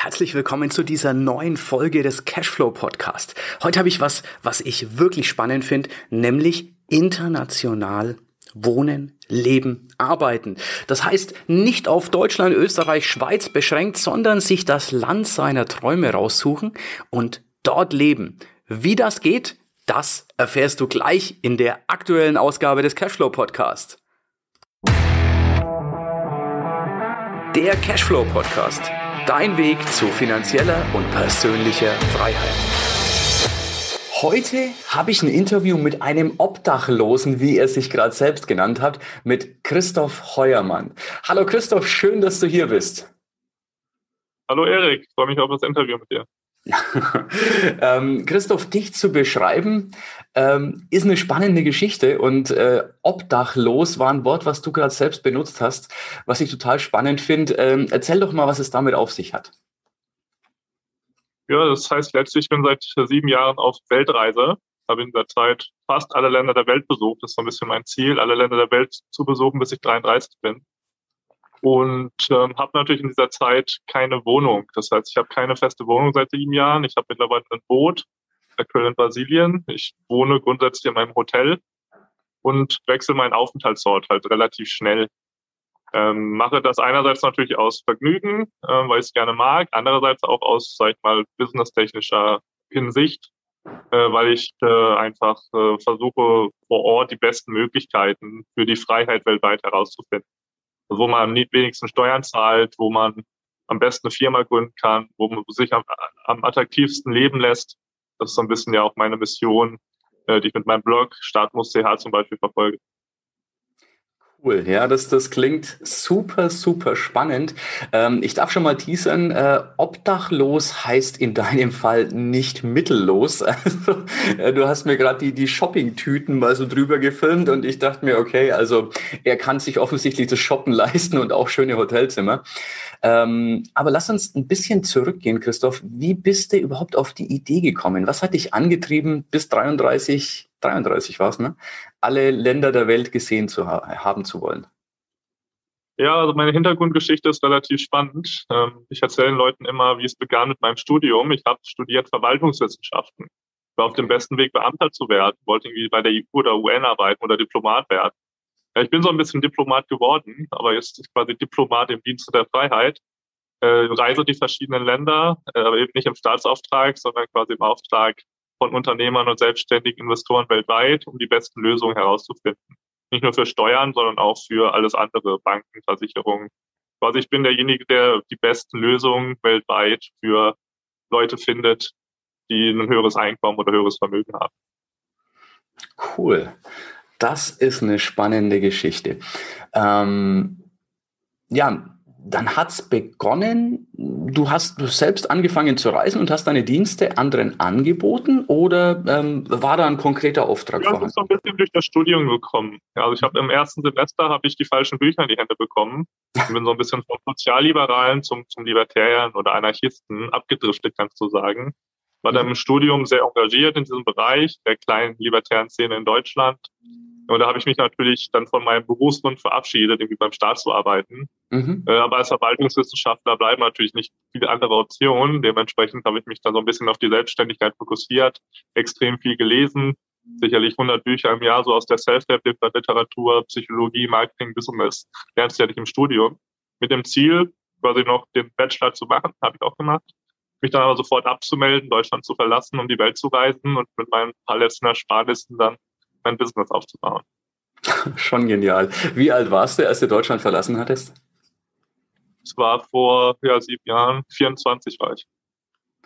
Herzlich willkommen zu dieser neuen Folge des Cashflow Podcast. Heute habe ich was, was ich wirklich spannend finde, nämlich international wohnen, leben, arbeiten. Das heißt, nicht auf Deutschland, Österreich, Schweiz beschränkt, sondern sich das Land seiner Träume raussuchen und dort leben. Wie das geht, das erfährst du gleich in der aktuellen Ausgabe des Cashflow Podcast. Der Cashflow Podcast Dein Weg zu finanzieller und persönlicher Freiheit. Heute habe ich ein Interview mit einem Obdachlosen, wie er sich gerade selbst genannt hat, mit Christoph Heuermann. Hallo Christoph, schön, dass du hier bist. Hallo Erik, freue mich auf das Interview mit dir. ähm, Christoph, dich zu beschreiben, ähm, ist eine spannende Geschichte und äh, obdachlos war ein Wort, was du gerade selbst benutzt hast, was ich total spannend finde. Ähm, erzähl doch mal, was es damit auf sich hat. Ja, das heißt letztlich, ich bin seit sieben Jahren auf Weltreise, habe in der Zeit fast alle Länder der Welt besucht. Das ist so ein bisschen mein Ziel, alle Länder der Welt zu besuchen, bis ich 33 bin und ähm, habe natürlich in dieser Zeit keine Wohnung. Das heißt, ich habe keine feste Wohnung seit sieben Jahren. Ich habe mittlerweile ein Boot, aktuell in Brasilien. Ich wohne grundsätzlich in meinem Hotel und wechsle meinen Aufenthaltsort halt relativ schnell. Ähm, mache das einerseits natürlich aus Vergnügen, äh, weil ich es gerne mag, andererseits auch aus, sag ich mal, businesstechnischer Hinsicht, äh, weil ich äh, einfach äh, versuche, vor Ort die besten Möglichkeiten für die Freiheit weltweit herauszufinden wo man am wenigsten Steuern zahlt, wo man am besten eine Firma gründen kann, wo man sich am, am attraktivsten leben lässt. Das ist so ein bisschen ja auch meine Mission, äh, die ich mit meinem Blog Startmus.ch zum Beispiel verfolge. Cool, ja, das, das klingt super, super spannend. Ähm, ich darf schon mal teasern, äh, obdachlos heißt in deinem Fall nicht mittellos. Also, äh, du hast mir gerade die, die Shopping-Tüten mal so drüber gefilmt und ich dachte mir, okay, also er kann sich offensichtlich das Shoppen leisten und auch schöne Hotelzimmer. Ähm, aber lass uns ein bisschen zurückgehen, Christoph. Wie bist du überhaupt auf die Idee gekommen? Was hat dich angetrieben, bis 33 33 war es, ne? alle Länder der Welt gesehen zu ha haben zu wollen? Ja, also meine Hintergrundgeschichte ist relativ spannend. Ähm, ich erzähle den Leuten immer, wie es begann mit meinem Studium. Ich habe studiert Verwaltungswissenschaften. War auf dem besten Weg, Beamter zu werden, wollte irgendwie bei der EU oder UN arbeiten oder Diplomat werden. Ja, ich bin so ein bisschen Diplomat geworden, aber jetzt quasi Diplomat im Dienste der Freiheit. Äh, reise die verschiedenen Länder, äh, aber eben nicht im Staatsauftrag, sondern quasi im Auftrag von Unternehmern und selbstständigen Investoren weltweit, um die besten Lösungen herauszufinden. Nicht nur für Steuern, sondern auch für alles andere, Banken, Versicherungen. Also ich bin derjenige, der die besten Lösungen weltweit für Leute findet, die ein höheres Einkommen oder höheres Vermögen haben. Cool. Das ist eine spannende Geschichte. Ähm, ja, dann hat's begonnen, du hast du selbst angefangen zu reisen und hast deine Dienste anderen angeboten oder ähm, war da ein konkreter Auftrag ja, vorhanden? Das ist so ein bisschen durch das Studium gekommen. Ja, also ich habe im ersten Semester habe ich die falschen Bücher in die Hände bekommen und bin so ein bisschen vom Sozialliberalen zum, zum Libertären oder Anarchisten abgedriftet, kannst du sagen. War dann im Studium sehr engagiert in diesem Bereich der kleinen libertären Szene in Deutschland und da habe ich mich natürlich dann von meinem Berufsgrund verabschiedet, irgendwie beim Staat zu arbeiten. Mhm. Äh, aber als Verwaltungswissenschaftler bleiben natürlich nicht viele andere Optionen. Dementsprechend habe ich mich dann so ein bisschen auf die Selbstständigkeit fokussiert, extrem viel gelesen, sicherlich 100 Bücher im Jahr so aus der Self-Help-Literatur, Psychologie, Marketing, Business, lernst du ja nicht im Studium. Mit dem Ziel, quasi noch den Bachelor zu machen, habe ich auch gemacht. Mich dann aber sofort abzumelden, Deutschland zu verlassen, um die Welt zu reisen und mit meinen paar letzten Ersparnissen dann mein Business aufzubauen. Schon genial. Wie alt warst du, als du Deutschland verlassen hattest? Es war vor ja, sieben Jahren, 24 war ich.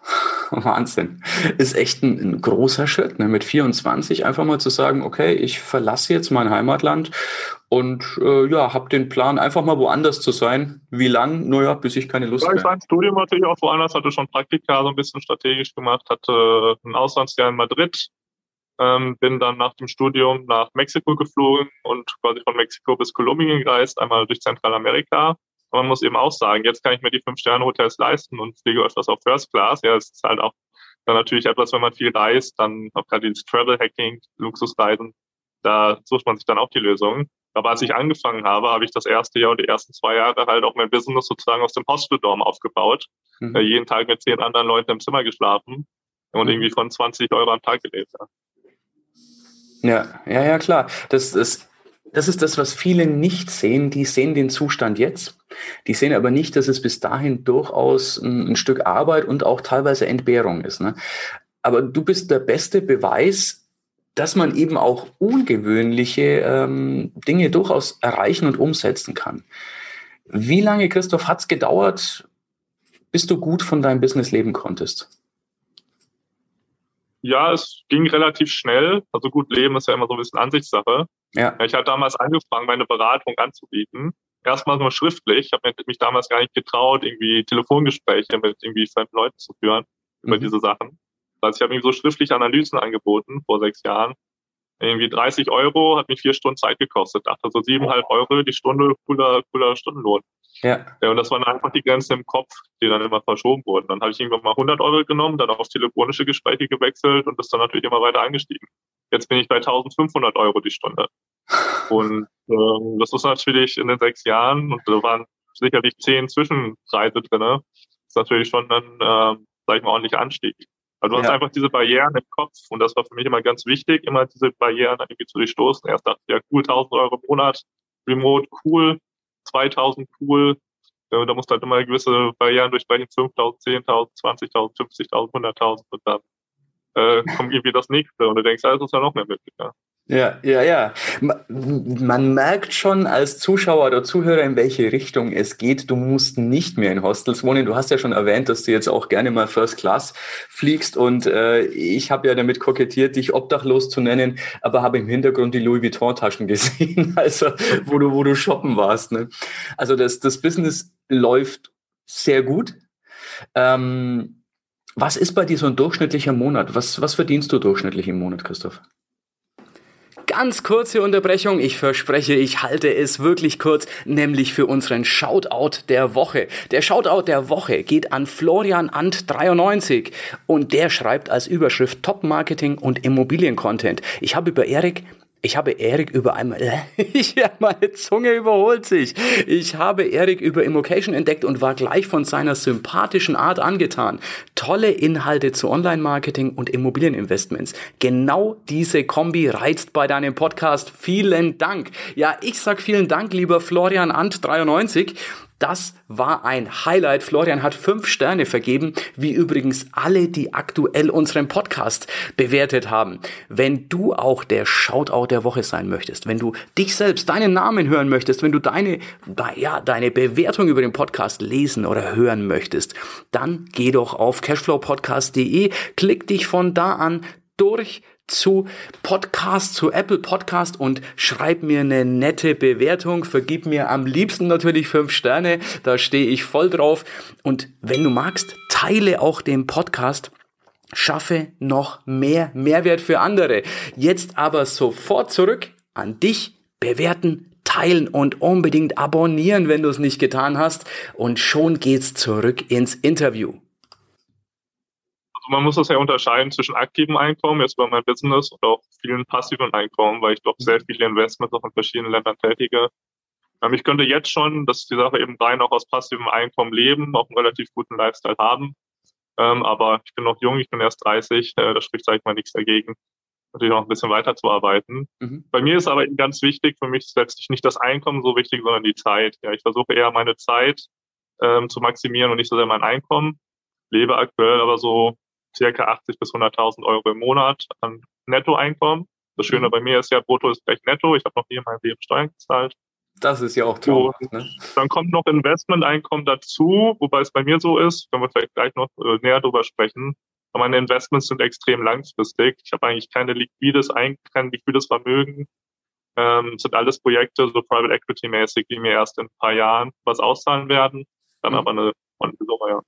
Wahnsinn. Ist echt ein, ein, großer Schritt, ne? mit 24 einfach mal zu sagen, okay, ich verlasse jetzt mein Heimatland und äh, ja, habe den Plan, einfach mal woanders zu sein. Wie lang? Naja, bis ich keine Lust ja, mehr Ich war im Studium natürlich auch woanders, hatte schon Praktika so ein bisschen strategisch gemacht, hatte ein Auslandsjahr in Madrid, ähm, bin dann nach dem Studium nach Mexiko geflogen und quasi von Mexiko bis Kolumbien gereist, einmal durch Zentralamerika. Und man muss eben auch sagen, jetzt kann ich mir die Fünf-Sterne-Hotels leisten und fliege öfters auf First Class. Ja, es ist halt auch dann natürlich etwas, wenn man viel reist, dann auch gerade dieses Travel-Hacking, Luxusreisen, da sucht man sich dann auch die Lösung. Aber als ich angefangen habe, habe ich das erste Jahr und die ersten zwei Jahre halt auch mein Business sozusagen aus dem Hospital-Dorm aufgebaut. Mhm. Äh, jeden Tag mit zehn anderen Leuten im Zimmer geschlafen und mhm. irgendwie von 20 Euro am Tag gelebt. Ja, ja, ja, klar. Das, das, das ist das, was viele nicht sehen. Die sehen den Zustand jetzt. Die sehen aber nicht, dass es bis dahin durchaus ein, ein Stück Arbeit und auch teilweise Entbehrung ist. Ne? Aber du bist der beste Beweis, dass man eben auch ungewöhnliche ähm, Dinge durchaus erreichen und umsetzen kann. Wie lange, Christoph, hat es gedauert, bis du gut von deinem Business leben konntest? Ja, es ging relativ schnell. Also gut, Leben ist ja immer so ein bisschen Ansichtssache. Ja. Ich hatte damals angefangen, meine Beratung anzubieten. Erstmal nur schriftlich. Ich habe mich damals gar nicht getraut, irgendwie Telefongespräche mit irgendwie fremden Leuten zu führen über mhm. diese Sachen. Also ich habe ihm so schriftliche Analysen angeboten vor sechs Jahren. Irgendwie 30 Euro hat mich vier Stunden Zeit gekostet. Dachte so siebeneinhalb Euro die Stunde, cooler, cooler Stundenlohn. Ja. ja. Und das waren einfach die Grenzen im Kopf, die dann immer verschoben wurden. Dann habe ich irgendwann mal 100 Euro genommen, dann auf telefonische Gespräche gewechselt und das dann natürlich immer weiter angestiegen. Jetzt bin ich bei 1500 Euro die Stunde. Und ähm, das ist natürlich in den sechs Jahren, und da waren sicherlich zehn Zwischenpreise drin, ist natürlich schon ein, äh, sag ich mal, ordentlicher Anstieg. Also du ja. hast einfach diese Barrieren im Kopf und das war für mich immer ganz wichtig, immer diese Barrieren irgendwie zu durchstoßen. Erst dachte ich, ja cool, 1000 Euro im Monat, Remote, cool, 2000, cool. Ja, da musst du halt immer gewisse Barrieren durchbrechen, 5000, 10.000, 20.000, 50.000, 100.000 und dann äh, kommt irgendwie das nächste und du denkst, alles ist ja noch mehr möglich. Ja. Ja, ja, ja. Man merkt schon als Zuschauer oder Zuhörer, in welche Richtung es geht. Du musst nicht mehr in Hostels wohnen. Du hast ja schon erwähnt, dass du jetzt auch gerne mal First Class fliegst. Und äh, ich habe ja damit kokettiert, dich obdachlos zu nennen, aber habe im Hintergrund die Louis Vuitton-Taschen gesehen, also wo du, wo du shoppen warst. Ne? Also das, das Business läuft sehr gut. Ähm, was ist bei dir so ein durchschnittlicher Monat? Was, was verdienst du durchschnittlich im Monat, Christoph? Ganz kurze Unterbrechung, ich verspreche, ich halte es wirklich kurz, nämlich für unseren Shoutout der Woche. Der Shoutout der Woche geht an Florian Ant 93 und der schreibt als Überschrift Top Marketing und Immobilien Content. Ich habe über Erik ich habe Erik über einmal, meine Zunge überholt sich. Ich habe Erik über Immocation entdeckt und war gleich von seiner sympathischen Art angetan. Tolle Inhalte zu Online-Marketing und Immobilieninvestments. Genau diese Kombi reizt bei deinem Podcast. Vielen Dank. Ja, ich sag vielen Dank, lieber Florian Ant 93. Das war ein Highlight. Florian hat fünf Sterne vergeben, wie übrigens alle, die aktuell unseren Podcast bewertet haben. Wenn du auch der Shoutout der Woche sein möchtest, wenn du dich selbst, deinen Namen hören möchtest, wenn du deine, ja, deine Bewertung über den Podcast lesen oder hören möchtest, dann geh doch auf cashflowpodcast.de, klick dich von da an durch zu Podcast, zu Apple Podcast und schreib mir eine nette Bewertung. Vergib mir am liebsten natürlich fünf Sterne. Da stehe ich voll drauf. Und wenn du magst, teile auch den Podcast. Schaffe noch mehr Mehrwert für andere. Jetzt aber sofort zurück an dich. Bewerten, teilen und unbedingt abonnieren, wenn du es nicht getan hast. Und schon geht's zurück ins Interview man muss das ja unterscheiden zwischen aktivem Einkommen, jetzt bei meinem Business, und auch vielen passiven Einkommen, weil ich doch sehr viele Investments auch in verschiedenen Ländern tätige. Ähm, ich könnte jetzt schon, das ist die Sache eben rein auch aus passivem Einkommen leben, auch einen relativ guten Lifestyle haben. Ähm, aber ich bin noch jung, ich bin erst 30, äh, da spricht, sag ich mal, nichts dagegen, natürlich noch ein bisschen weiterzuarbeiten. Mhm. Bei mir ist aber ganz wichtig, für mich ist letztlich nicht das Einkommen so wichtig, sondern die Zeit. Ja, ich versuche eher meine Zeit ähm, zu maximieren und nicht so sehr mein Einkommen. Lebe aktuell aber so circa 80 bis 100.000 Euro im Monat an Nettoeinkommen. Das Schöne mhm. bei mir ist ja, brutto ist gleich netto. Ich habe noch nie in meinem Leben Steuern gezahlt. Das ist ja auch toll. Ne? Dann kommt noch Investmenteinkommen dazu, wobei es bei mir so ist, können wir vielleicht gleich noch äh, näher drüber sprechen. Aber meine Investments sind extrem langfristig. Ich habe eigentlich keine liquides, kein liquides Vermögen. Ähm, sind alles Projekte, so Private Equity mäßig, die mir erst in ein paar Jahren was auszahlen werden. Dann mhm. aber eine ordentliche Summe, ja.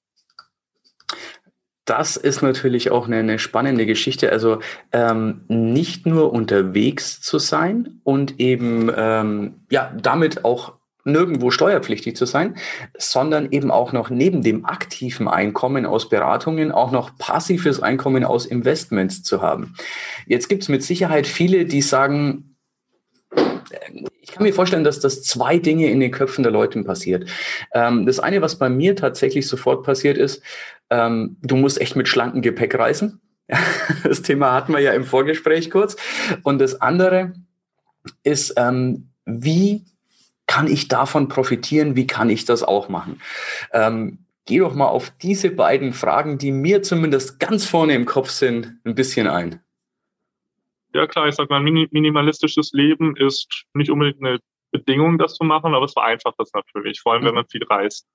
Das ist natürlich auch eine, eine spannende Geschichte. Also ähm, nicht nur unterwegs zu sein und eben ähm, ja damit auch nirgendwo steuerpflichtig zu sein, sondern eben auch noch neben dem aktiven Einkommen aus Beratungen auch noch passives Einkommen aus Investments zu haben. Jetzt gibt es mit Sicherheit viele, die sagen, kann mir vorstellen, dass das zwei Dinge in den Köpfen der Leute passiert. Ähm, das eine, was bei mir tatsächlich sofort passiert ist, ähm, du musst echt mit schlankem Gepäck reisen. das Thema hatten wir ja im Vorgespräch kurz. Und das andere ist, ähm, wie kann ich davon profitieren? Wie kann ich das auch machen? Ähm, geh doch mal auf diese beiden Fragen, die mir zumindest ganz vorne im Kopf sind, ein bisschen ein. Ja klar, ich sag mal, minimalistisches Leben ist nicht unbedingt eine Bedingung, das zu machen, aber es vereinfacht das natürlich, vor allem wenn mhm. man viel reist.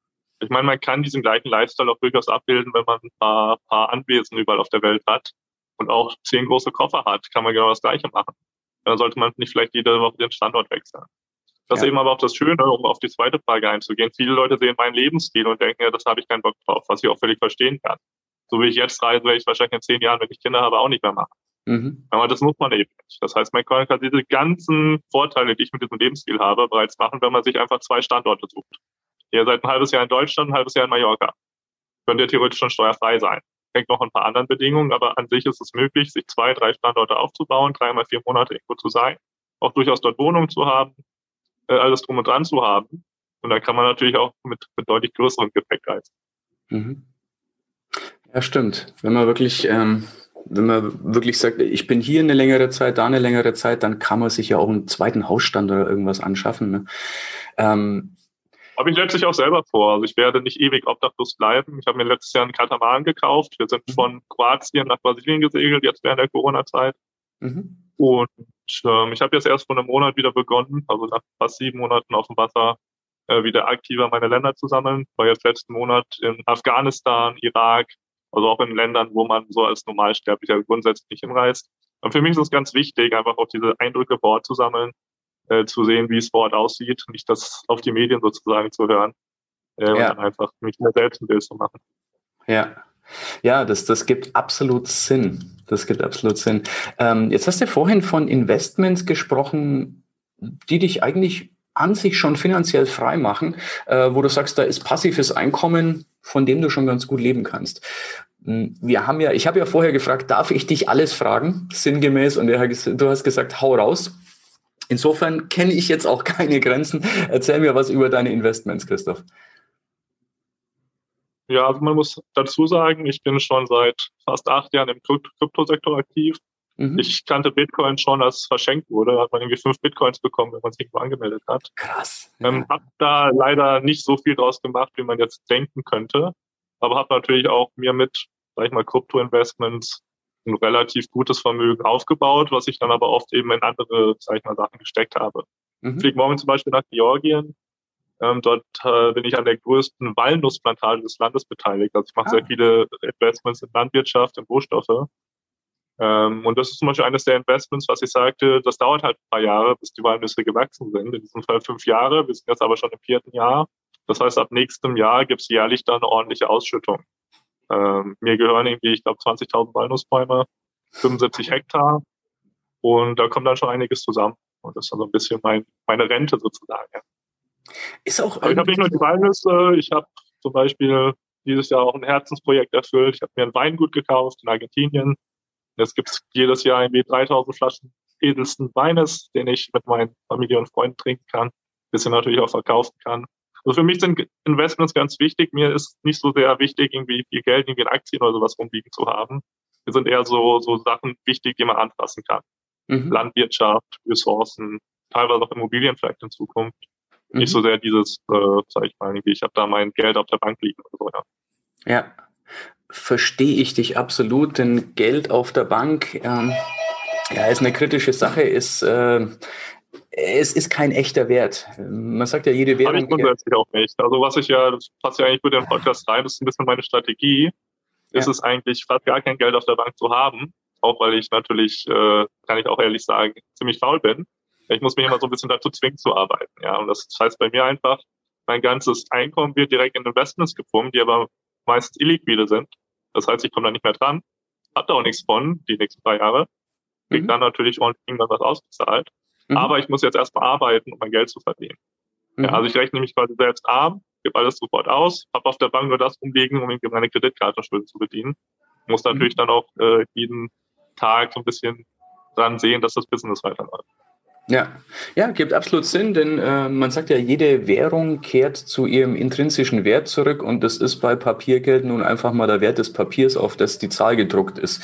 Ich meine, man kann diesen gleichen Lifestyle auch durchaus abbilden, wenn man ein paar, paar Anwesen überall auf der Welt hat und auch zehn große Koffer hat, kann man genau das Gleiche machen. Dann sollte man nicht vielleicht jede Woche den Standort wechseln. Das ja. ist eben aber auch das Schöne, um auf die zweite Frage einzugehen. Viele Leute sehen meinen Lebensstil und denken, ja, das habe ich keinen Bock drauf, was ich auch völlig verstehen kann. So wie ich jetzt reise, werde ich wahrscheinlich in zehn Jahren, wenn ich Kinder habe, auch nicht mehr machen. Mhm. Aber das muss man eben nicht. Das heißt, man kann diese ganzen Vorteile, die ich mit diesem Lebensstil habe, bereits machen, wenn man sich einfach zwei Standorte sucht. Ihr seid ein halbes Jahr in Deutschland, ein halbes Jahr in Mallorca. Könnt ihr theoretisch schon steuerfrei sein. Hängt noch ein paar anderen Bedingungen, aber an sich ist es möglich, sich zwei, drei Standorte aufzubauen, dreimal vier Monate irgendwo zu sein, auch durchaus dort Wohnungen zu haben, äh, alles drum und dran zu haben. Und da kann man natürlich auch mit, mit deutlich größerem Gepäck reisen. Mhm. Ja, stimmt. Wenn man wirklich, ähm, wenn man wirklich sagt, ich bin hier eine längere Zeit, da eine längere Zeit, dann kann man sich ja auch einen zweiten Hausstand oder irgendwas anschaffen. Ne? Ähm, habe ich letztlich auch selber vor. Also ich werde nicht ewig obdachlos bleiben. Ich habe mir letztes Jahr einen Katamaran gekauft. Wir sind mhm. von Kroatien nach Brasilien gesegelt, jetzt während der Corona-Zeit. Mhm. Und ähm, ich habe jetzt erst vor einem Monat wieder begonnen, also nach fast sieben Monaten auf dem Wasser, äh, wieder aktiver meine Länder zu sammeln. War jetzt letzten Monat in Afghanistan, Irak, also auch in Ländern, wo man so als Normalsterblicher grundsätzlich nicht hinreist. Und für mich ist es ganz wichtig, einfach auch diese Eindrücke vor Ort zu sammeln, äh, zu sehen, wie es vor Ort aussieht, nicht das auf die Medien sozusagen zu hören äh, ja. und dann einfach mich mir selbst ein Bild zu machen. Ja, ja, das, das gibt absolut Sinn. Das gibt absolut Sinn. Ähm, jetzt hast du vorhin von Investments gesprochen, die dich eigentlich an sich schon finanziell frei machen, äh, wo du sagst, da ist passives Einkommen, von dem du schon ganz gut leben kannst. Hm, wir haben ja, ich habe ja vorher gefragt, darf ich dich alles fragen, sinngemäß, und du hast gesagt, hau raus. Insofern kenne ich jetzt auch keine Grenzen. Erzähl mir was über deine Investments, Christoph. Ja, also man muss dazu sagen, ich bin schon seit fast acht Jahren im Kryptosektor aktiv. Mhm. Ich kannte Bitcoin schon, als es verschenkt wurde. Da hat man irgendwie fünf Bitcoins bekommen, wenn man sich irgendwo angemeldet hat. Krass. Ja. Ähm, hab da leider nicht so viel draus gemacht, wie man jetzt denken könnte. Aber habe natürlich auch mir mit, sag ich mal, Krypto-Investments ein relativ gutes Vermögen aufgebaut, was ich dann aber oft eben in andere, sag ich mal, Sachen gesteckt habe. Mhm. Ich fliege morgen zum Beispiel nach Georgien ähm, dort äh, bin ich an der größten Walnussplantage des Landes beteiligt. Also ich mache ah. sehr viele Investments in Landwirtschaft, in Rohstoffe. Ähm, und das ist zum Beispiel eines der Investments, was ich sagte, das dauert halt ein paar Jahre, bis die Walnüsse gewachsen sind. In diesem Fall fünf Jahre. Wir sind jetzt aber schon im vierten Jahr. Das heißt, ab nächstem Jahr gibt es jährlich dann eine ordentliche Ausschüttung. Ähm, mir gehören irgendwie, ich glaube, 20.000 Walnussbäume, 75 Hektar. Und da kommt dann schon einiges zusammen. Und das ist dann so ein bisschen mein, meine Rente sozusagen. Ja. Ist auch Aber ich habe nicht nur die Walnüsse, ich habe zum Beispiel dieses Jahr auch ein Herzensprojekt erfüllt. Ich habe mir ein Weingut gekauft in Argentinien. Es gibt jedes Jahr irgendwie 3000 Flaschen edelsten Weines, den ich mit meinen Familie und Freunden trinken kann, bisschen natürlich auch verkaufen kann. Also für mich sind Investments ganz wichtig. Mir ist nicht so sehr wichtig, irgendwie viel Geld irgendwie in Aktien oder sowas rumliegen zu haben. Mir sind eher so, so Sachen wichtig, die man anfassen kann. Mhm. Landwirtschaft, Ressourcen, teilweise auch Immobilien vielleicht in Zukunft. Mhm. Nicht so sehr dieses, äh, sag ich mal, ich habe da mein Geld auf der Bank liegen oder so, ja. Ja, verstehe ich dich absolut, denn Geld auf der Bank, ähm, ja, ist eine kritische Sache, ist, äh, es ist kein echter Wert. Man sagt ja, jede Währung. Aber ich grundsätzlich auch nicht. Also was ich ja, das passt ja eigentlich gut in den Podcast rein, das ist ein bisschen meine Strategie, ist ja. es eigentlich fast gar kein Geld auf der Bank zu haben, auch weil ich natürlich, äh, kann ich auch ehrlich sagen, ziemlich faul bin. Ich muss mich immer so ein bisschen dazu zwingen zu arbeiten. Ja, und das heißt bei mir einfach, mein ganzes Einkommen wird direkt in Investments gepumpt, die aber meistens illiquide sind. Das heißt, ich komme da nicht mehr dran, habe da auch nichts von die nächsten drei Jahre, krieg mhm. dann natürlich ordentlich irgendwann was ausbezahlt. Mhm. Aber ich muss jetzt erstmal arbeiten, um mein Geld zu verdienen. Mhm. Ja, also ich rechne mich quasi selbst arm, gebe alles sofort aus, habe auf der Bank nur das umlegen, um irgendwie meine Kreditkartenschulden zu bedienen. Muss mhm. natürlich dann auch äh, jeden Tag so ein bisschen dran sehen, dass das Business weiterläuft. Ja, ja, gibt absolut Sinn, denn äh, man sagt ja, jede Währung kehrt zu ihrem intrinsischen Wert zurück und das ist bei Papiergeld nun einfach mal der Wert des Papiers, auf das die Zahl gedruckt ist.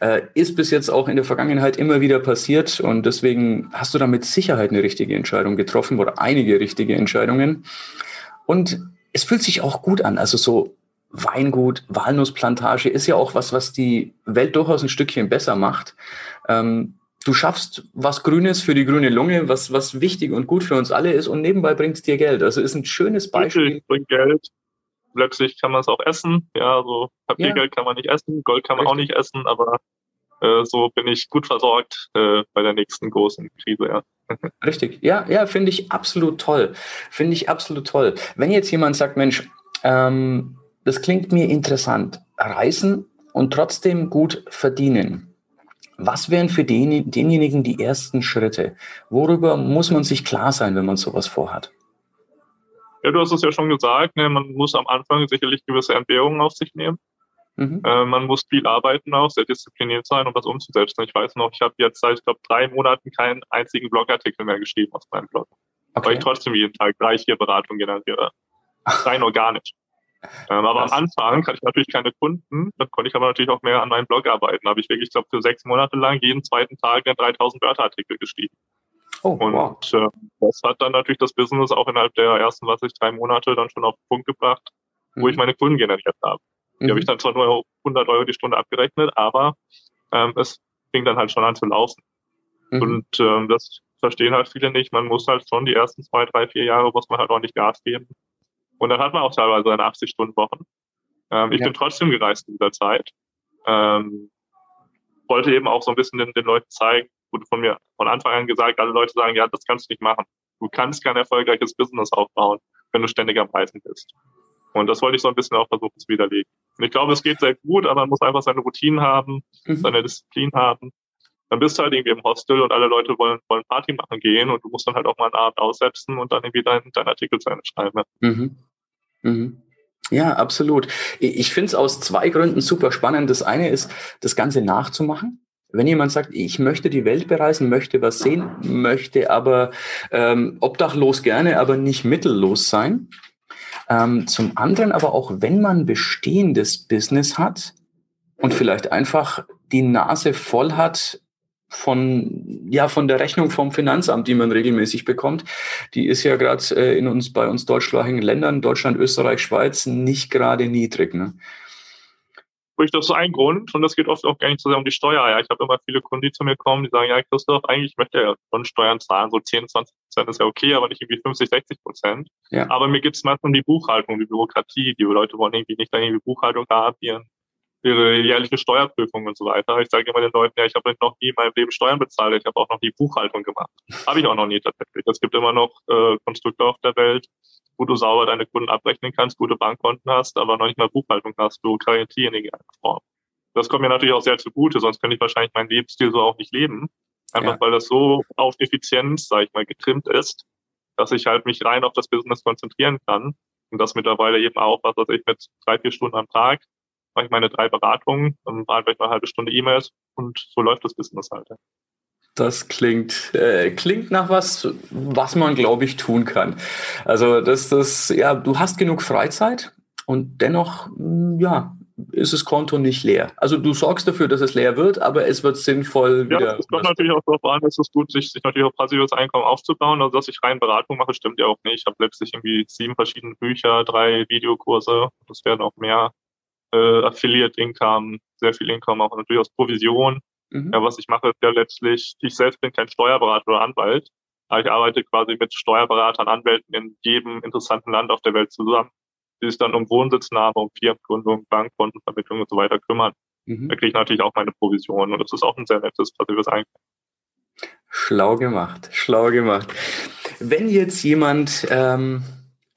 Äh, ist bis jetzt auch in der Vergangenheit immer wieder passiert und deswegen hast du da mit Sicherheit eine richtige Entscheidung getroffen oder einige richtige Entscheidungen. Und es fühlt sich auch gut an, also so Weingut, Walnussplantage ist ja auch was, was die Welt durchaus ein Stückchen besser macht. Ähm, du schaffst was Grünes für die grüne Lunge, was, was wichtig und gut für uns alle ist und nebenbei bringt es dir Geld. Also ist ein schönes Beispiel. Richtig, bringt Geld. Letztlich kann man es auch essen. Ja, so Papiergeld ja. kann man nicht essen, Gold kann man Richtig. auch nicht essen, aber äh, so bin ich gut versorgt äh, bei der nächsten großen Krise, ja. Richtig, ja, ja, finde ich absolut toll. Finde ich absolut toll. Wenn jetzt jemand sagt, Mensch, ähm, das klingt mir interessant, reisen und trotzdem gut verdienen was wären für den, denjenigen die ersten Schritte? Worüber muss man sich klar sein, wenn man sowas vorhat? Ja, du hast es ja schon gesagt, ne, man muss am Anfang sicherlich gewisse Entbehrungen auf sich nehmen. Mhm. Äh, man muss viel arbeiten auch, sehr diszipliniert sein, um das umzusetzen. Ich weiß noch, ich habe jetzt seit, ich glaube, drei Monaten keinen einzigen Blogartikel mehr geschrieben aus meinem Blog. Okay. Weil ich trotzdem jeden Tag drei, vier Beratungen generiere. Rein organisch. Ähm, aber Was? am Anfang hatte ich natürlich keine Kunden, dann konnte ich aber natürlich auch mehr an meinem Blog arbeiten. Da habe ich wirklich, ich glaube, für sechs Monate lang jeden zweiten Tag 3000 Wörterartikel geschrieben. Oh, und wow. äh, das hat dann natürlich das Business auch innerhalb der ersten, was ich, drei Monate dann schon auf den Punkt gebracht, mhm. wo ich mhm. meine Kunden generiert habe. Die mhm. habe ich dann zwar nur 100 Euro die Stunde abgerechnet, aber ähm, es fing dann halt schon an zu laufen. Mhm. Und ähm, das verstehen halt viele nicht. Man muss halt schon die ersten zwei, drei, vier Jahre muss man halt ordentlich Gas geben. Und dann hat man auch teilweise eine 80-Stunden-Wochen. Ähm, ich ja. bin trotzdem gereist in dieser Zeit. Ähm, wollte eben auch so ein bisschen den, den Leuten zeigen, wurde von mir von Anfang an gesagt, alle Leute sagen, ja, das kannst du nicht machen. Du kannst kein erfolgreiches Business aufbauen, wenn du ständig am Reisen bist. Und das wollte ich so ein bisschen auch versuchen zu widerlegen. Und ich glaube, es geht sehr gut, aber man muss einfach seine Routinen haben, mhm. seine Disziplin haben dann bist du halt irgendwie im Hostel und alle Leute wollen, wollen Party machen gehen und du musst dann halt auch mal einen Abend aussetzen und dann irgendwie deinen dein Artikel zu Ende schreiben. Mhm. Mhm. Ja, absolut. Ich finde es aus zwei Gründen super spannend. Das eine ist, das Ganze nachzumachen. Wenn jemand sagt, ich möchte die Welt bereisen, möchte was sehen, möchte aber ähm, obdachlos gerne, aber nicht mittellos sein. Ähm, zum anderen aber auch, wenn man bestehendes Business hat und vielleicht einfach die Nase voll hat, von, ja, von der Rechnung vom Finanzamt, die man regelmäßig bekommt. Die ist ja gerade äh, in uns, bei uns deutschsprachigen Ländern, Deutschland, Österreich, Schweiz, nicht gerade niedrig. Ne? Das ist ein Grund und das geht oft auch gar nicht so sehr um die Steuer. Ja, ich habe immer viele Kunden, die zu mir kommen, die sagen, ja, Christoph, eigentlich möchte ja schon Steuern zahlen, so 10, 20 Prozent ist ja okay, aber nicht irgendwie 50, 60 Prozent. Ja. Aber mir gibt es manchmal um die Buchhaltung, die Bürokratie. Die Leute wollen irgendwie nicht irgendwie Buchhaltung haben, ihren ihre jährliche Steuerprüfung und so weiter. Ich sage immer den Leuten, ja, ich habe noch nie in meinem Leben Steuern bezahlt, ich habe auch noch nie Buchhaltung gemacht. Habe ich auch noch nie tatsächlich. Es gibt immer noch äh, Konstrukte auf der Welt, wo du sauber deine Kunden abrechnen kannst, gute Bankkonten hast, aber noch nicht mal Buchhaltung hast, Bürokratie in irgendeiner Form. Das kommt mir natürlich auch sehr zugute, sonst könnte ich wahrscheinlich meinen Lebensstil so auch nicht leben. Einfach ja. weil das so auf Effizienz, sage ich mal, getrimmt ist, dass ich halt mich rein auf das Business konzentrieren kann. Und das mittlerweile eben auch, was weiß ich, mit drei, vier Stunden am Tag mache ich meine drei Beratungen, dann bearbeite ich eine halbe Stunde E-Mails und so läuft das Business halt. Das klingt, äh, klingt nach was, was man, glaube ich, tun kann. Also, das, das, ja, du hast genug Freizeit und dennoch, hm, ja, ist das Konto nicht leer. Also du sorgst dafür, dass es leer wird, aber es wird sinnvoll ja, wieder. Es kommt natürlich auch darauf an, es ist gut, sich, sich natürlich auch passives Einkommen aufzubauen. Also dass ich rein Beratung mache, stimmt ja auch nicht. Ich habe letztlich irgendwie sieben verschiedene Bücher, drei Videokurse. Das werden auch mehr äh, Affiliate Income, sehr viel Income, auch natürlich aus Provision. Mhm. Ja, was ich mache, ist ja letztlich, ich selbst bin kein Steuerberater oder Anwalt, aber ich arbeite quasi mit Steuerberatern, Anwälten in jedem interessanten Land auf der Welt zusammen, die sich dann um Wohnsitznahme, um Firmengründung, Bankkontenvermittlung und so weiter kümmern. Mhm. Da kriege ich natürlich auch meine Provision und das ist auch ein sehr nettes passives Einkommen. Schlau gemacht, schlau gemacht. Wenn jetzt jemand ähm,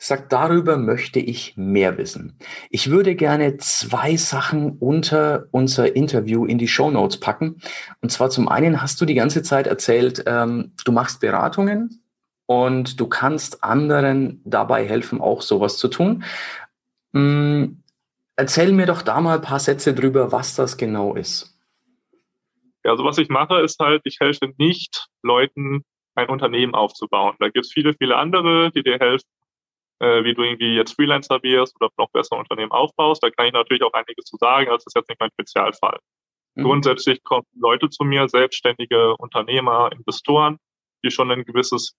sagt, darüber möchte ich mehr wissen. Ich würde gerne zwei Sachen unter unser Interview in die Show Notes packen. Und zwar zum einen hast du die ganze Zeit erzählt, ähm, du machst Beratungen und du kannst anderen dabei helfen, auch sowas zu tun. Ähm, erzähl mir doch da mal ein paar Sätze drüber, was das genau ist. Ja, also was ich mache, ist halt, ich helfe nicht Leuten, ein Unternehmen aufzubauen. Da gibt es viele, viele andere, die dir helfen, äh, wie du irgendwie jetzt Freelancer wirst oder noch besser Unternehmen aufbaust. Da kann ich natürlich auch einiges zu sagen, das ist jetzt nicht mein Spezialfall. Mhm. Grundsätzlich kommen Leute zu mir, selbstständige Unternehmer, Investoren, die schon ein gewisses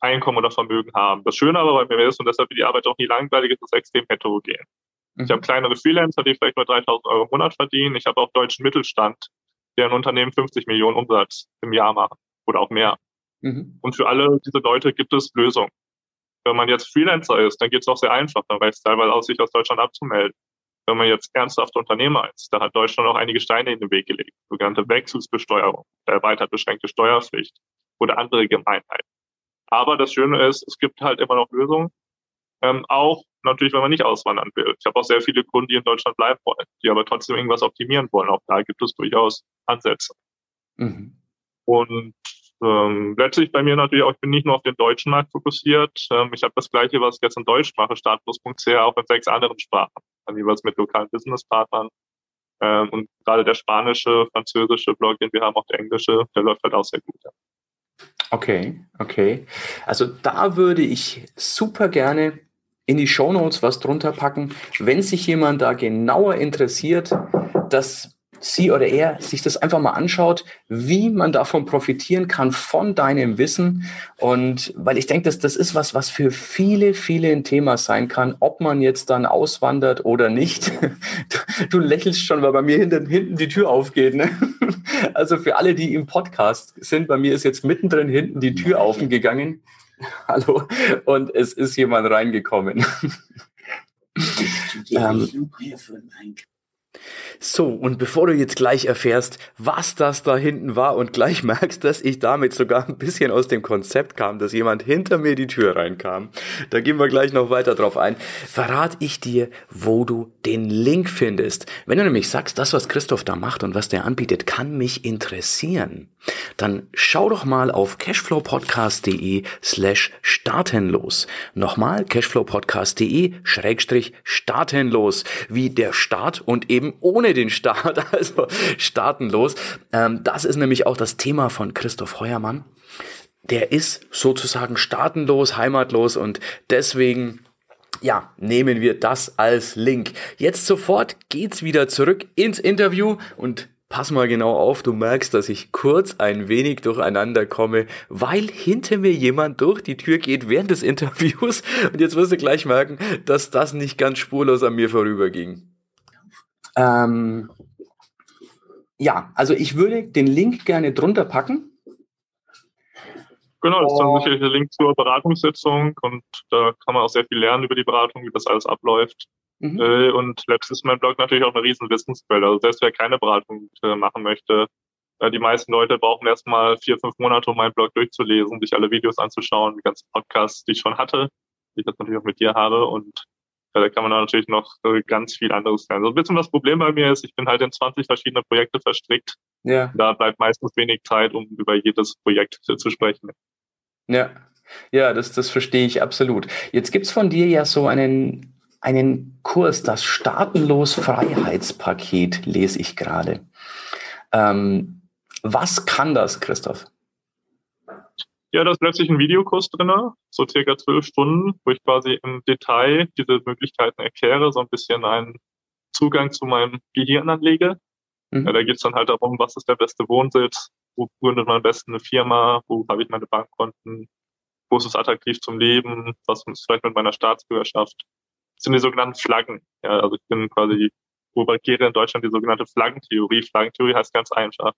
Einkommen oder Vermögen haben. Das Schöne aber bei mir ist, und deshalb wird die Arbeit auch nie langweilig, ist es extrem heterogen. Mhm. Ich habe kleinere Freelancer, die vielleicht nur 3000 Euro im Monat verdienen. Ich habe auch deutschen Mittelstand, der ein Unternehmen 50 Millionen Umsatz im Jahr macht oder auch mehr. Mhm. Und für alle diese Leute gibt es Lösungen. Wenn man jetzt Freelancer ist, dann geht es auch sehr einfach. Dann reicht es teilweise aus, sich aus Deutschland abzumelden. Wenn man jetzt ernsthafter Unternehmer ist, da hat Deutschland auch einige Steine in den Weg gelegt. Sogenannte Wechselsbesteuerung, erweitert beschränkte Steuerpflicht oder andere Gemeinheiten. Aber das Schöne ist, es gibt halt immer noch Lösungen. Ähm, auch natürlich, wenn man nicht auswandern will. Ich habe auch sehr viele Kunden, die in Deutschland bleiben wollen, die aber trotzdem irgendwas optimieren wollen. Auch da gibt es durchaus Ansätze. Mhm. Und ähm, letztlich bei mir natürlich auch, ich bin nicht nur auf den deutschen Markt fokussiert. Ähm, ich habe das Gleiche, was ich jetzt in Deutsch mache, startplus.ch, auch in sechs anderen Sprachen. Dann jeweils mit lokalen Businesspartnern. Ähm, und gerade der spanische, französische Blog, den wir haben, auch der englische, der läuft halt auch sehr gut. Ja. Okay, okay. Also da würde ich super gerne in die Show Notes was drunter packen, wenn sich jemand da genauer interessiert, dass sie oder er sich das einfach mal anschaut, wie man davon profitieren kann von deinem Wissen. Und weil ich denke, dass das ist was, was für viele, viele ein Thema sein kann, ob man jetzt dann auswandert oder nicht. Du lächelst schon, weil bei mir hinten, hinten die Tür aufgeht. Ne? Also für alle, die im Podcast sind, bei mir ist jetzt mittendrin hinten die Tür aufgegangen. Hallo. Und es ist jemand reingekommen. ähm, so, und bevor du jetzt gleich erfährst, was das da hinten war und gleich merkst, dass ich damit sogar ein bisschen aus dem Konzept kam, dass jemand hinter mir die Tür reinkam, da gehen wir gleich noch weiter drauf ein, verrate ich dir, wo du den Link findest. Wenn du nämlich sagst, das, was Christoph da macht und was der anbietet, kann mich interessieren, dann schau doch mal auf cashflowpodcast.de slash startenlos. Nochmal cashflowpodcast.de schrägstrich startenlos, wie der Start und eben ohne den Start, also startenlos. Ähm, das ist nämlich auch das Thema von Christoph Heuermann. Der ist sozusagen startenlos, heimatlos und deswegen ja, nehmen wir das als Link. Jetzt sofort geht's wieder zurück ins Interview und pass mal genau auf, du merkst, dass ich kurz ein wenig durcheinander komme, weil hinter mir jemand durch die Tür geht während des Interviews und jetzt wirst du gleich merken, dass das nicht ganz spurlos an mir vorüberging. Ähm, ja, also ich würde den Link gerne drunter packen. Genau, das ist dann sicherlich der Link zur Beratungssitzung und da kann man auch sehr viel lernen über die Beratung, wie das alles abläuft. Mhm. Äh, und letztes ist mein Blog natürlich auch eine riesen Wissensquelle. Also selbst wer keine Beratung äh, machen möchte, äh, die meisten Leute brauchen erstmal vier, fünf Monate, um meinen Blog durchzulesen, sich alle Videos anzuschauen, die ganzen Podcasts, die ich schon hatte, die ich jetzt natürlich auch mit dir habe und da kann man natürlich noch ganz viel anderes lernen. So ein bisschen das Problem bei mir ist, ich bin halt in 20 verschiedene Projekte verstrickt. Ja. Da bleibt meistens wenig Zeit, um über jedes Projekt zu sprechen. Ja, ja, das, das verstehe ich absolut. Jetzt gibt's von dir ja so einen, einen Kurs, das Staatenlos Freiheitspaket, lese ich gerade. Ähm, was kann das, Christoph? Ja, da ist plötzlich ein Videokurs drin, so circa zwölf Stunden, wo ich quasi im Detail diese Möglichkeiten erkläre, so ein bisschen einen Zugang zu meinem Gehirn anlege. Mhm. Ja, da geht es dann halt darum, was ist der beste Wohnsitz, wo gründet man am besten eine Firma, wo habe ich meine Bankkonten, wo ist es attraktiv zum Leben, was ist vielleicht mit meiner Staatsbürgerschaft. Das sind die sogenannten Flaggen. Ja, also ich bin quasi propagiere in Deutschland die sogenannte Flaggentheorie. Flaggentheorie heißt ganz einfach,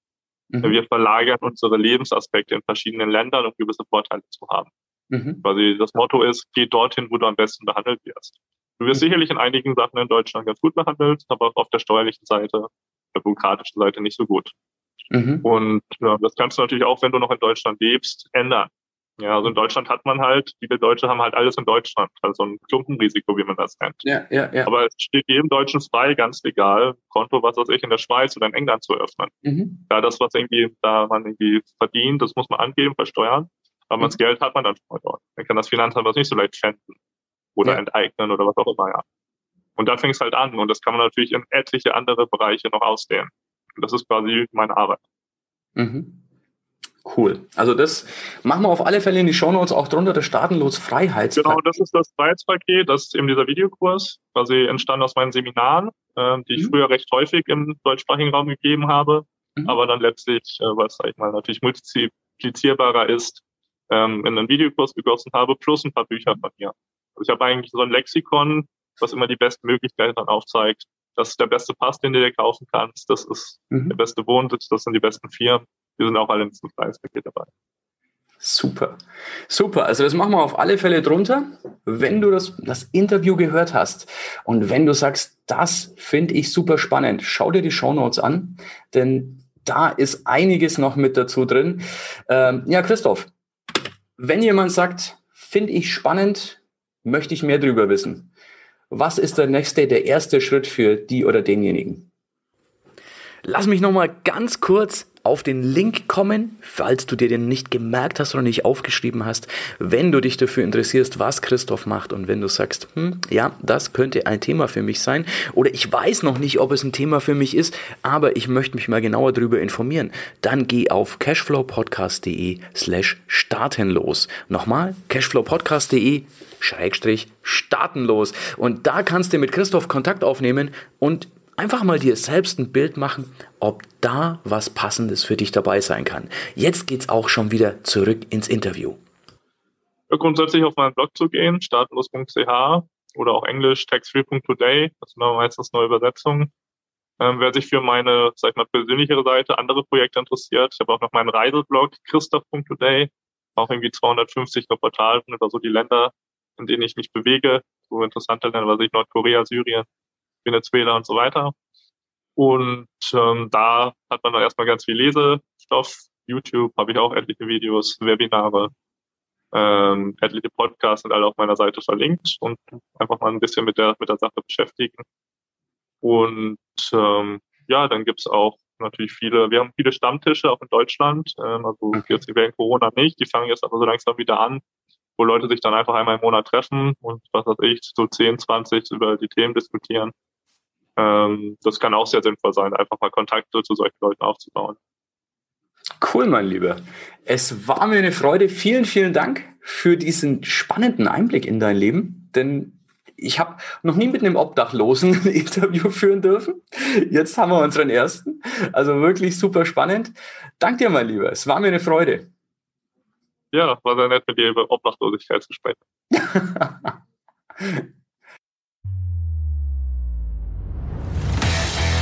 Mhm. Wir verlagern unsere Lebensaspekte in verschiedenen Ländern, um gewisse Vorteile zu haben. Mhm. Quasi das Motto ist, geh dorthin, wo du am besten behandelt wirst. Du wirst mhm. sicherlich in einigen Sachen in Deutschland ganz gut behandelt, aber auf der steuerlichen Seite, der bürokratischen Seite nicht so gut. Mhm. Und ja, das kannst du natürlich auch, wenn du noch in Deutschland lebst, ändern. Ja, also in Deutschland hat man halt, viele Deutsche haben halt alles in Deutschland, also ein Klumpenrisiko, wie man das nennt. Ja, ja, ja. Aber es steht jedem Deutschen frei, ganz legal, Konto, was weiß ich, in der Schweiz oder in England zu öffnen. Mhm. Ja, das, was irgendwie da man irgendwie verdient, das muss man angeben, versteuern. Aber mhm. das Geld hat man dann schon mal dort. Dann kann das Finanzamt was nicht so leicht fänden oder ja. enteignen oder was auch immer, ja. Und da fängt es halt an und das kann man natürlich in etliche andere Bereiche noch ausdehnen. Und das ist quasi meine Arbeit. Mhm. Cool. Also das machen wir auf alle Fälle in die Shownotes auch drunter, das Staatenlos Freiheitspaket. Genau, das ist das Freiheitspaket, das ist eben dieser Videokurs, quasi entstanden aus meinen Seminaren, äh, die ich mhm. früher recht häufig im deutschsprachigen Raum gegeben habe, mhm. aber dann letztlich, äh, weil es, sag ich mal, natürlich multiplizierbarer ist, ähm, in einen Videokurs gegossen habe, plus ein paar Bücher von mir. Also ich habe eigentlich so ein Lexikon, was immer die besten Möglichkeiten dann aufzeigt. Das ist der beste Pass, den du dir kaufen kannst. Das ist mhm. der beste Wohnsitz, das sind die besten Firmen. Die sind auch alle im Preispaket dabei. Super, super. Also das machen wir auf alle Fälle drunter. Wenn du das, das Interview gehört hast und wenn du sagst, das finde ich super spannend, schau dir die Show Notes an, denn da ist einiges noch mit dazu drin. Ähm, ja, Christoph, wenn jemand sagt, finde ich spannend, möchte ich mehr darüber wissen. Was ist der nächste, der erste Schritt für die oder denjenigen? Lass mich noch mal ganz kurz auf den Link kommen, falls du dir den nicht gemerkt hast oder nicht aufgeschrieben hast, wenn du dich dafür interessierst, was Christoph macht und wenn du sagst, hm, ja, das könnte ein Thema für mich sein oder ich weiß noch nicht, ob es ein Thema für mich ist, aber ich möchte mich mal genauer darüber informieren, dann geh auf cashflowpodcast.de slash startenlos. Nochmal, cashflowpodcast.de Schrägstrich startenlos. Und da kannst du mit Christoph Kontakt aufnehmen und einfach mal dir selbst ein Bild machen, ob da was Passendes für dich dabei sein kann. Jetzt geht's auch schon wieder zurück ins Interview. Grundsätzlich auf meinen Blog zu gehen, startlos.ch oder auch englisch taxfree.today, das sind meistens neue Übersetzungen. Ähm, wer sich für meine, sag ich mal, persönlichere Seite, andere Projekte interessiert, ich habe auch noch meinen Reiseblog christoph.today, auch irgendwie 250 Reportagen über so die Länder, in denen ich mich bewege, so interessante Länder, was ich Nordkorea, Syrien, Venezuela und so weiter. Und ähm, da hat man dann erstmal ganz viel Lesestoff. YouTube habe ich auch etliche Videos, Webinare, ähm, etliche Podcasts sind alle auf meiner Seite verlinkt und einfach mal ein bisschen mit der, mit der Sache beschäftigen. Und ähm, ja, dann gibt's auch natürlich viele, wir haben viele Stammtische auch in Deutschland, ähm, also jetzt während Corona nicht, die fangen jetzt aber so langsam wieder an, wo Leute sich dann einfach einmal im Monat treffen und was weiß ich, so 10, 20 über die Themen diskutieren. Ähm, das kann auch sehr sinnvoll sein, einfach mal Kontakte zu solchen Leuten aufzubauen. Cool, mein Lieber. Es war mir eine Freude. Vielen, vielen Dank für diesen spannenden Einblick in dein Leben. Denn ich habe noch nie mit einem Obdachlosen ein Interview führen dürfen. Jetzt haben wir unseren ersten. Also wirklich super spannend. Dank dir, mein Lieber. Es war mir eine Freude. Ja, war sehr nett, mit dir über Obdachlosigkeit zu sprechen.